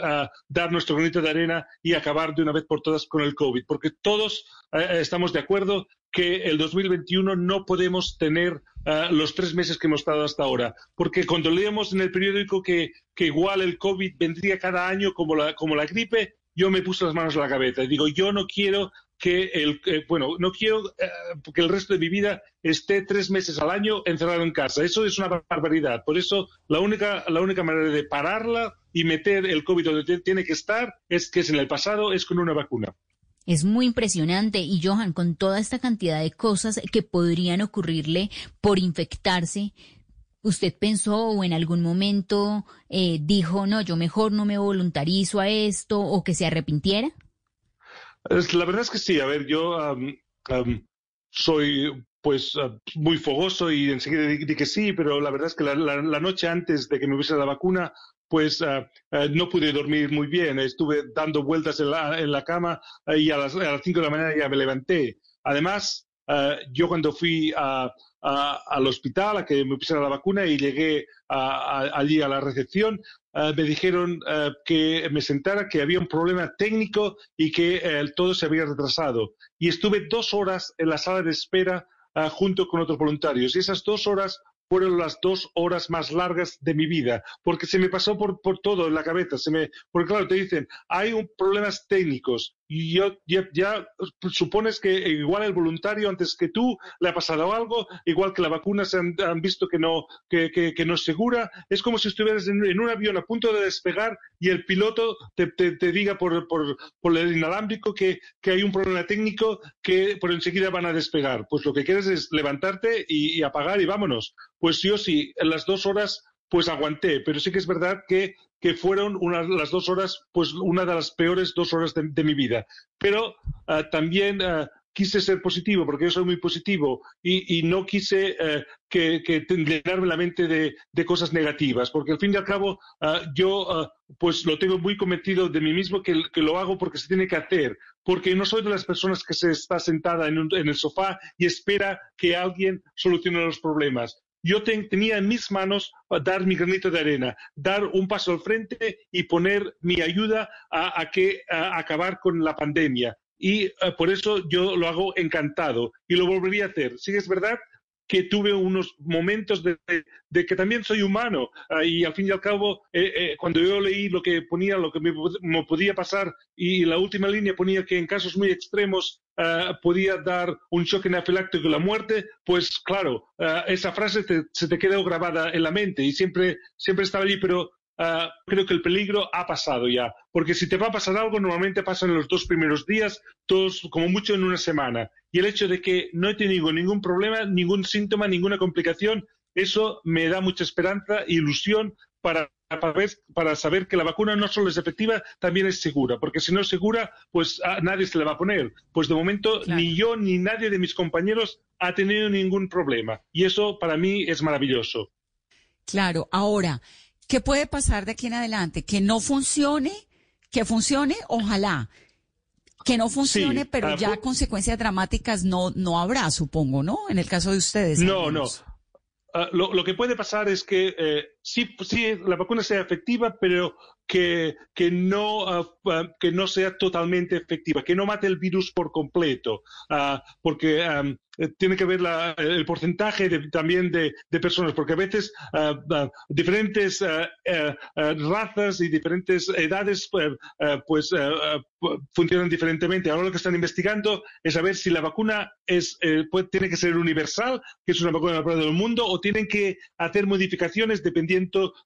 dar nuestro granito de arena y acabar de una vez por todas con el COVID. Porque todos estamos de acuerdo que el 2021 no podemos tener uh, los tres meses que hemos estado hasta ahora. Porque cuando leemos en el periódico que, que igual el COVID vendría cada año como la, como la gripe, yo me puse las manos a la cabeza y digo, yo no quiero que el, eh, bueno, no quiero eh, que el resto de mi vida esté tres meses al año encerrado en casa. Eso es una barbaridad. Por eso la única, la única manera de pararla y meter el COVID donde tiene que estar es que es en el pasado, es con una vacuna. Es muy impresionante y Johan, con toda esta cantidad de cosas que podrían ocurrirle por infectarse, ¿usted pensó o en algún momento eh, dijo, no, yo mejor no me voluntarizo a esto o que se arrepintiera? La verdad es que sí, a ver, yo soy pues muy fogoso y enseguida dije que sí, pero la verdad es que la, noche antes de que me hubiese la vacuna, pues ah, ah, no pude dormir muy bien. Estuve dando vueltas en la, en la cama ah, y a las, a las 5 de la mañana ya me levanté. Además, yo cuando fui al hospital a que me pusiera la vacuna y llegué allí a la recepción, me dijeron que me sentara, que había un problema técnico y que eh, todo se había retrasado. Y estuve dos horas en la sala de espera junto con otros voluntarios. Y esas dos horas fueron las dos horas más largas de mi vida, porque se me pasó por, por todo en la cabeza. Se me, porque claro, te dicen, hay problemas técnicos, y yo, ya, ya, supones que igual el voluntario antes que tú le ha pasado algo, igual que la vacuna se han, visto que no, que, que, no es segura, es como si estuvieras en, un avión a punto de despegar y el piloto te, te, diga por, por, por, el inalámbrico que, que, hay un problema técnico que por enseguida van a despegar. Pues lo que quieres es levantarte y apagar y vámonos. Pues yo sí, las dos horas pues aguanté, pero sí que es verdad que que fueron las dos horas, pues una de las peores dos horas de, mi vida. Pero ah, también ah, quise ser positivo, porque yo soy muy positivo, y, no quise uh, que, que llenarme la mente de, cosas negativas, porque al fin y al cabo yo pues lo tengo muy convencido de mí mismo que, que, lo hago porque se tiene que hacer, porque no soy de las personas que se está sentada en, en el sofá y espera que alguien solucione los problemas yo tenía en mis manos dar mi granito de arena, dar un paso al frente y poner mi ayuda a, que acabar con la pandemia. Y eh, por eso yo lo hago encantado y lo volvería a hacer. Sí, es verdad que tuve unos momentos de, que también soy humano ah, y al fin y al cabo, eh, eh, cuando yo leí lo que ponía, lo que me, podía pasar y la última línea ponía que en casos muy extremos ah, podía dar un choque anafiláctico la muerte, pues claro, ah, esa frase se te quedó grabada en la mente y siempre, siempre estaba allí, pero Ah, creo que el peligro ha pasado ya. Porque si te va a pasar algo, normalmente pasa en los dos primeros días, todos como mucho en una semana. Y el hecho de que no he tenido ningún problema, ningún síntoma, ninguna complicación, eso me da mucha esperanza e ilusión para, para, saber que la vacuna no solo es efectiva, también es segura. Porque si no es segura, pues a nadie se le va a poner. Pues de momento ni yo ni nadie de mis compañeros ha tenido ningún problema. Y eso para mí es maravilloso. Claro, ahora, ¿qué puede pasar de aquí en adelante? ¿Que no funcione? ¿Que funcione? Ojalá. Que no funcione, Sí, pero ah, ya consecuencias dramáticas no, no habrá, supongo, ¿no? En el caso de ustedes. No, no. Ah, lo, lo que puede pasar es que eh, sí, sí, la vacuna sea efectiva, pero que, que, no, ah, que no sea totalmente efectiva, que no mate el virus por completo, Ah, porque eh, tiene que ver la- el porcentaje de- también de, de personas, porque a veces ah, diferentes eh, razas y diferentes edades eh, pues pu- funcionan diferentemente. Ahora lo que están investigando es saber si la vacuna es, puede- tiene que ser universal, que es una vacuna para todo el mundo, o tienen que hacer modificaciones dependiendo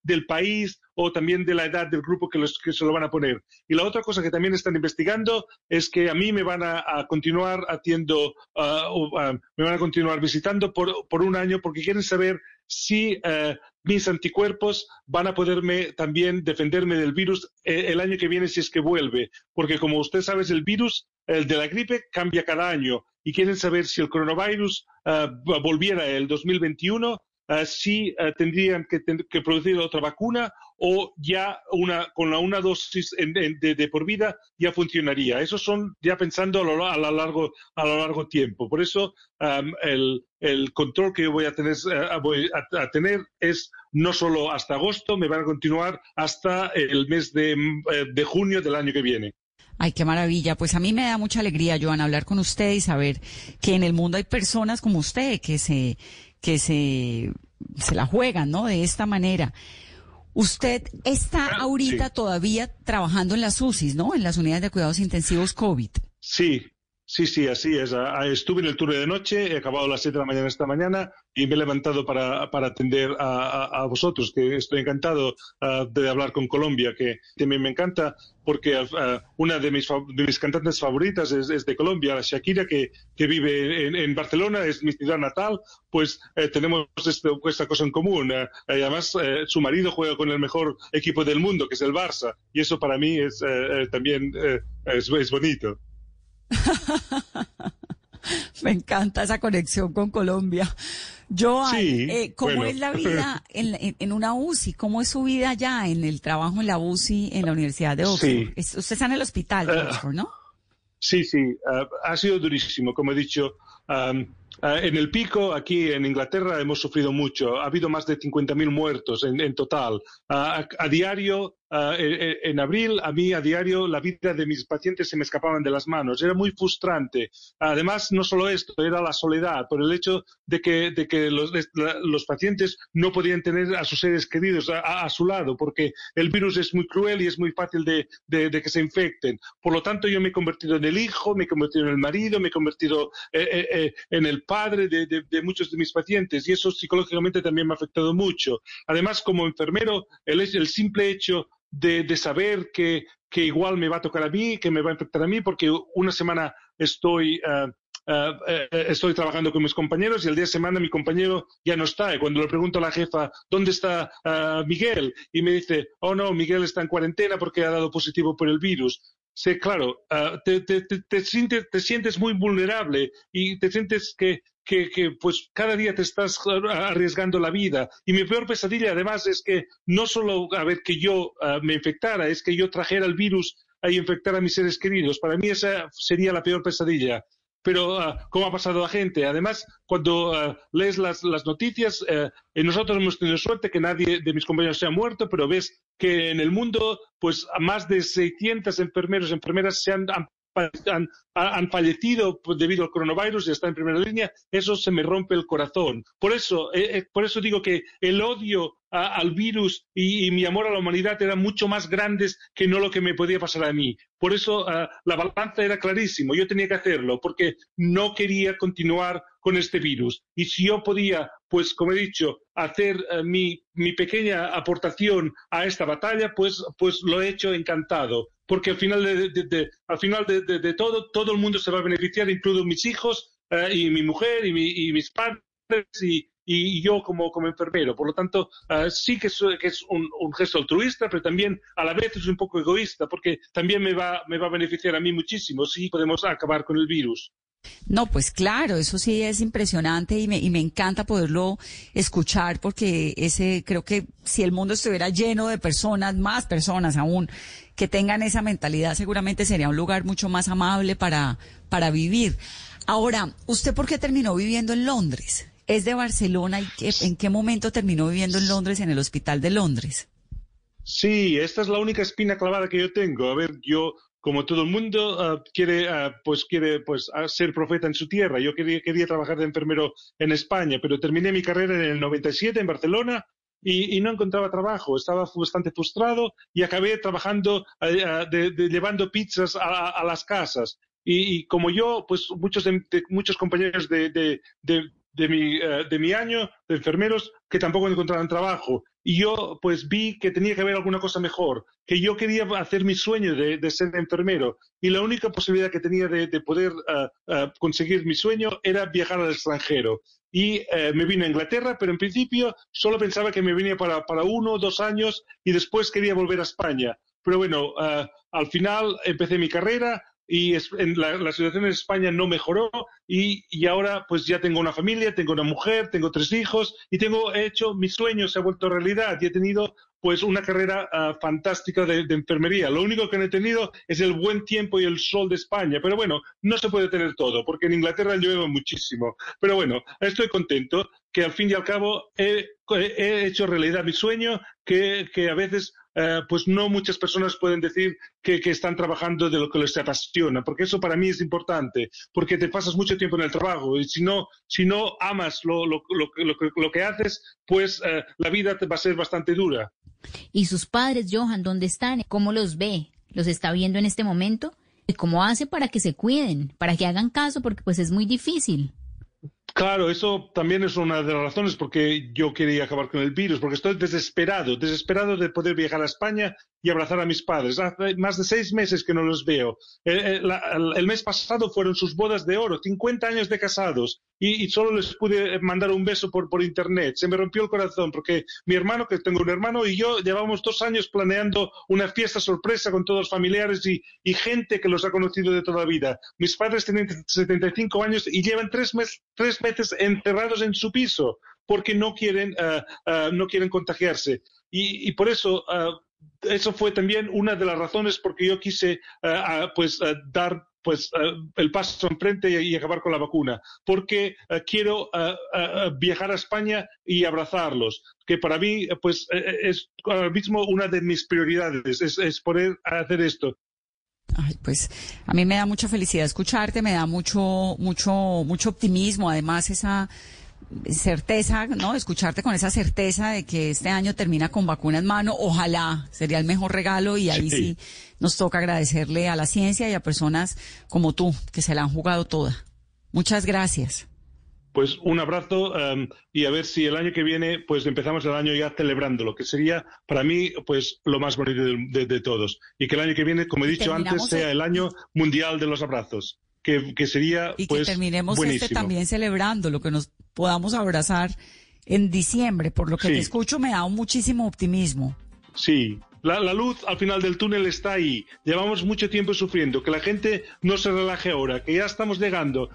del país o también de la edad del grupo que, los, que se lo van a poner. Y la otra cosa que también están investigando es que a mí me van a, continuar haciendo, ah, o, ah, me van a continuar visitando por, por un año porque quieren saber si eh, mis anticuerpos van a poderme también defenderme del virus eh, el año que viene si es que vuelve. Porque como usted sabe, el virus, el de la gripe, cambia cada año. Y quieren saber si el coronavirus ah, volviera el 2021 Uh, si uh, tendrían que, que, producir otra vacuna o ya una, con la, una dosis en, de, por vida ya funcionaría. Eso son ya pensando a lo, a largo, a lo largo tiempo. Por eso um, el, el, control que yo voy a tener, uh, voy a, tener es no solo hasta agosto, me van a continuar hasta el mes de, eh, de junio del año que viene. Ay, qué maravilla. Pues a mí me da mucha alegría, Joan, hablar con usted y saber que en el mundo hay personas como usted que se, que se, se la juegan, ¿no? De esta manera. Usted está ahorita sí. todavía trabajando en las UCIs, ¿no? En las unidades de cuidados intensivos COVID. Sí, sí, sí, así es. Estuve en el turno de noche, he acabado las 7 de la mañana esta mañana y me he levantado para, para atender a, vosotros, que estoy encantado uh, de hablar con Colombia, que también me encanta porque uh, una de mis, de mis cantantes favoritas es, es, de Colombia, Shakira, que, vive en, Barcelona, es mi ciudad natal, pues eh, tenemos esto, esta cosa en común. Eh, y además, eh, su marido juega con el mejor equipo del mundo, que es el Barça, y eso para mí es también es, es bonito. Me encanta esa conexión con Colombia. Joan, sí, eh, ¿cómo bueno. es la vida en, en, en, una UCI? ¿Cómo es su vida ya en el trabajo en la UCI en la Universidad de Oxford? Sí. Es, usted está en el hospital de uh, Oxford, ¿no? Sí, sí, uh, ha sido durísimo, como he dicho. Um, uh, en el pico, aquí en Inglaterra, hemos sufrido mucho. Ha habido más de 50.000 muertos en, en total. A, a, diario, en, en, abril, a mí a diario, la vida de mis pacientes se me escapaban de las manos. Era muy frustrante. Además, no solo esto, era la soledad, por el hecho de que, de que los, los pacientes no podían tener a sus seres queridos a, a, su lado, porque el virus es muy cruel y es muy fácil de, de, de, que se infecten. Por lo tanto, yo me he convertido en el hijo, me he convertido en el marido, me he convertido eh, eh, en el padre de, de, muchos de mis pacientes y eso psicológicamente también me ha afectado mucho. Además, como enfermero, el, el simple hecho de, saber que, que, igual me va a tocar a mí, que me va a infectar a mí, porque una semana estoy, uh, estoy trabajando con mis compañeros y el día de semana mi compañero ya no está. Y cuando le pregunto a la jefa, ¿dónde está Miguel? Y me dice, oh no, Miguel está en cuarentena porque ha dado positivo por el virus. Sí, claro, te, te, te, te, sientes, te sientes muy vulnerable y te sientes que, que, que, pues cada día te estás arriesgando la vida. Y mi peor pesadilla además es que no solo a ver que yo uh, me infectara, es que yo trajera el virus a infectar a mis seres queridos. Para mí esa sería la peor pesadilla. Pero, uh, ¿cómo ha pasado la gente? Además, cuando uh, lees las, las noticias, nosotros hemos tenido suerte que nadie de mis compañeros se ha muerto, pero ves que en el mundo, pues, más de 600 enfermeros y enfermeras se han, han han, han, fallecido debido al coronavirus y están en primera línea, eso se me rompe el corazón. Por eso, eh, eh, por eso digo que el odio al virus y, mi amor a la humanidad eran mucho más grandes que no lo que me podía pasar a mí. Por eso uh, la balanza era clarísimo, yo tenía que hacerlo, porque no quería continuar con este virus. Y si yo podía, pues como he dicho, hacer uh, mi, mi, pequeña aportación a esta batalla, pues, pues lo he hecho encantado. Porque al final de, al final de, todo, todo el mundo se va a beneficiar, incluido mis hijos uh, y mi mujer y, mi, y mis padres y, yo como, como enfermero. Por lo tanto, uh, sí que es, que es un, un, gesto altruista, pero también a la vez es un poco egoísta, porque también me va, me va a beneficiar a mí muchísimo si podemos acabar con el virus. No, pues claro, eso sí es impresionante y me, y me encanta poderlo escuchar porque ese, creo que si el mundo estuviera lleno de personas, más personas aún, que tengan esa mentalidad, seguramente sería un lugar mucho más amable para, para vivir. Ahora, ¿usted por qué terminó viviendo en Londres? ¿Es de Barcelona y en qué momento terminó viviendo en Londres, en el hospital de Londres? Sí, esta es la única espina clavada que yo tengo. A ver, yo como todo el mundo ah, quiere, ah, pues quiere pues ser profeta en su tierra. Yo quería, quería trabajar de enfermero en España, pero terminé mi carrera en el 97 en Barcelona y, no encontraba trabajo. Estaba bastante frustrado y acabé trabajando, ah, llevando pizzas a, las casas. Y, como yo, pues muchos, muchos compañeros de, de mi, eh, de mi año de enfermeros que tampoco encontraban trabajo. Y yo pues vi que tenía que haber alguna cosa mejor, que yo quería hacer mi sueño de, de ser enfermero. Y la única posibilidad que tenía de, de poder eh, eh, conseguir mi sueño era viajar al extranjero. Y me vine a Inglaterra, pero en principio solo pensaba que me venía para, para uno o dos años y después quería volver a España. Pero bueno, al final empecé mi carrera, y en la, situación en España no mejoró y, y, ahora pues ya tengo una familia, tengo una mujer, tengo tres hijos y tengo hecho mi sueño se ha vuelto realidad y he tenido pues una carrera ah, fantástica de, enfermería. Lo único que no he tenido es el buen tiempo y el sol de España, pero bueno, no se puede tener todo porque en Inglaterra llueve muchísimo. Pero bueno, estoy contento que al fin y al cabo he, he hecho realidad mi sueño que, a veces eh, pues no muchas personas pueden decir que, están trabajando de lo que les apasiona, porque eso para mí es importante, porque te pasas mucho tiempo en el trabajo y si no, si no amas lo, lo, lo, que haces, pues eh, la vida te va a ser bastante dura. ¿Y sus padres, Johan, dónde están? ¿Cómo los ve? ¿Los está viendo en este momento? ¿Y cómo hace para que se cuiden, para que hagan caso? Porque pues es muy difícil. Claro, eso también es una de las razones por que yo quería acabar con el virus, porque estoy desesperado, desesperado de poder viajar a España y abrazar a mis padres. Hace más de seis meses que no los veo. Eh, eh, el, mes pasado fueron sus bodas de oro, 50 años de casados, y, solo les pude mandar un beso por, por internet. Se me rompió el corazón porque mi hermano, que tengo un hermano, y yo llevamos dos años planeando una fiesta sorpresa con todos los familiares y, gente que los ha conocido de toda la vida. Mis padres tienen 75 años y llevan tres, mes, tres meses encerrados en su piso porque no quieren, eh, no quieren contagiarse. Y, por eso eso fue también una de las razones por que yo quise uh, pues uh, dar pues uh, el paso enfrente y, y, acabar con la vacuna, porque quiero viajar a España y abrazarlos, que para mí pues es ahora mismo una de mis prioridades, es, es poder hacer esto. Ay, pues a mí me da mucha felicidad escucharte, me da mucho, mucho, mucho optimismo, además esa certeza, ¿no? Escucharte con esa certeza de que este año termina con vacuna en mano, ojalá sería el mejor regalo y ahí sí. nos toca agradecerle a la ciencia y a personas como tú que se la han jugado toda. Muchas gracias. Pues un abrazo um, y a ver si el año que viene pues empezamos el año ya celebrando, lo que sería para mí pues lo más bonito de, todos. Y que el año que viene, como he dicho antes, sea el año mundial de los abrazos. Que, sería y que pues, terminemos este también celebrando lo que nos podamos abrazar en diciembre. Por lo que te escucho me da muchísimo optimismo. Sí, la, luz al final del túnel está ahí. Llevamos mucho tiempo sufriendo. Que la gente no se relaje ahora, que ya estamos llegando.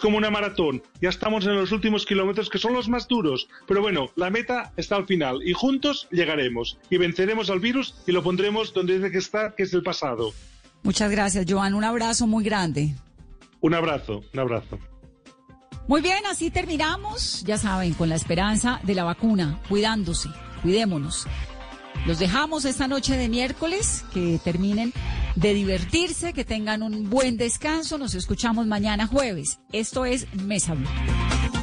Como una maratón, ya estamos en los últimos kilómetros que son los más duros. Pero bueno, la meta está al final y juntos llegaremos y venceremos al virus y lo pondremos donde tiene que estar, que es el pasado. Muchas gracias, Joan. Un abrazo muy grande. Un abrazo, un abrazo. Muy bien, así terminamos, ya saben, con la esperanza de la vacuna, cuidándose, cuidémonos. Los dejamos esta noche de miércoles, que terminen de divertirse, que tengan un buen descanso, nos escuchamos mañana jueves. Esto es Mesa Blue.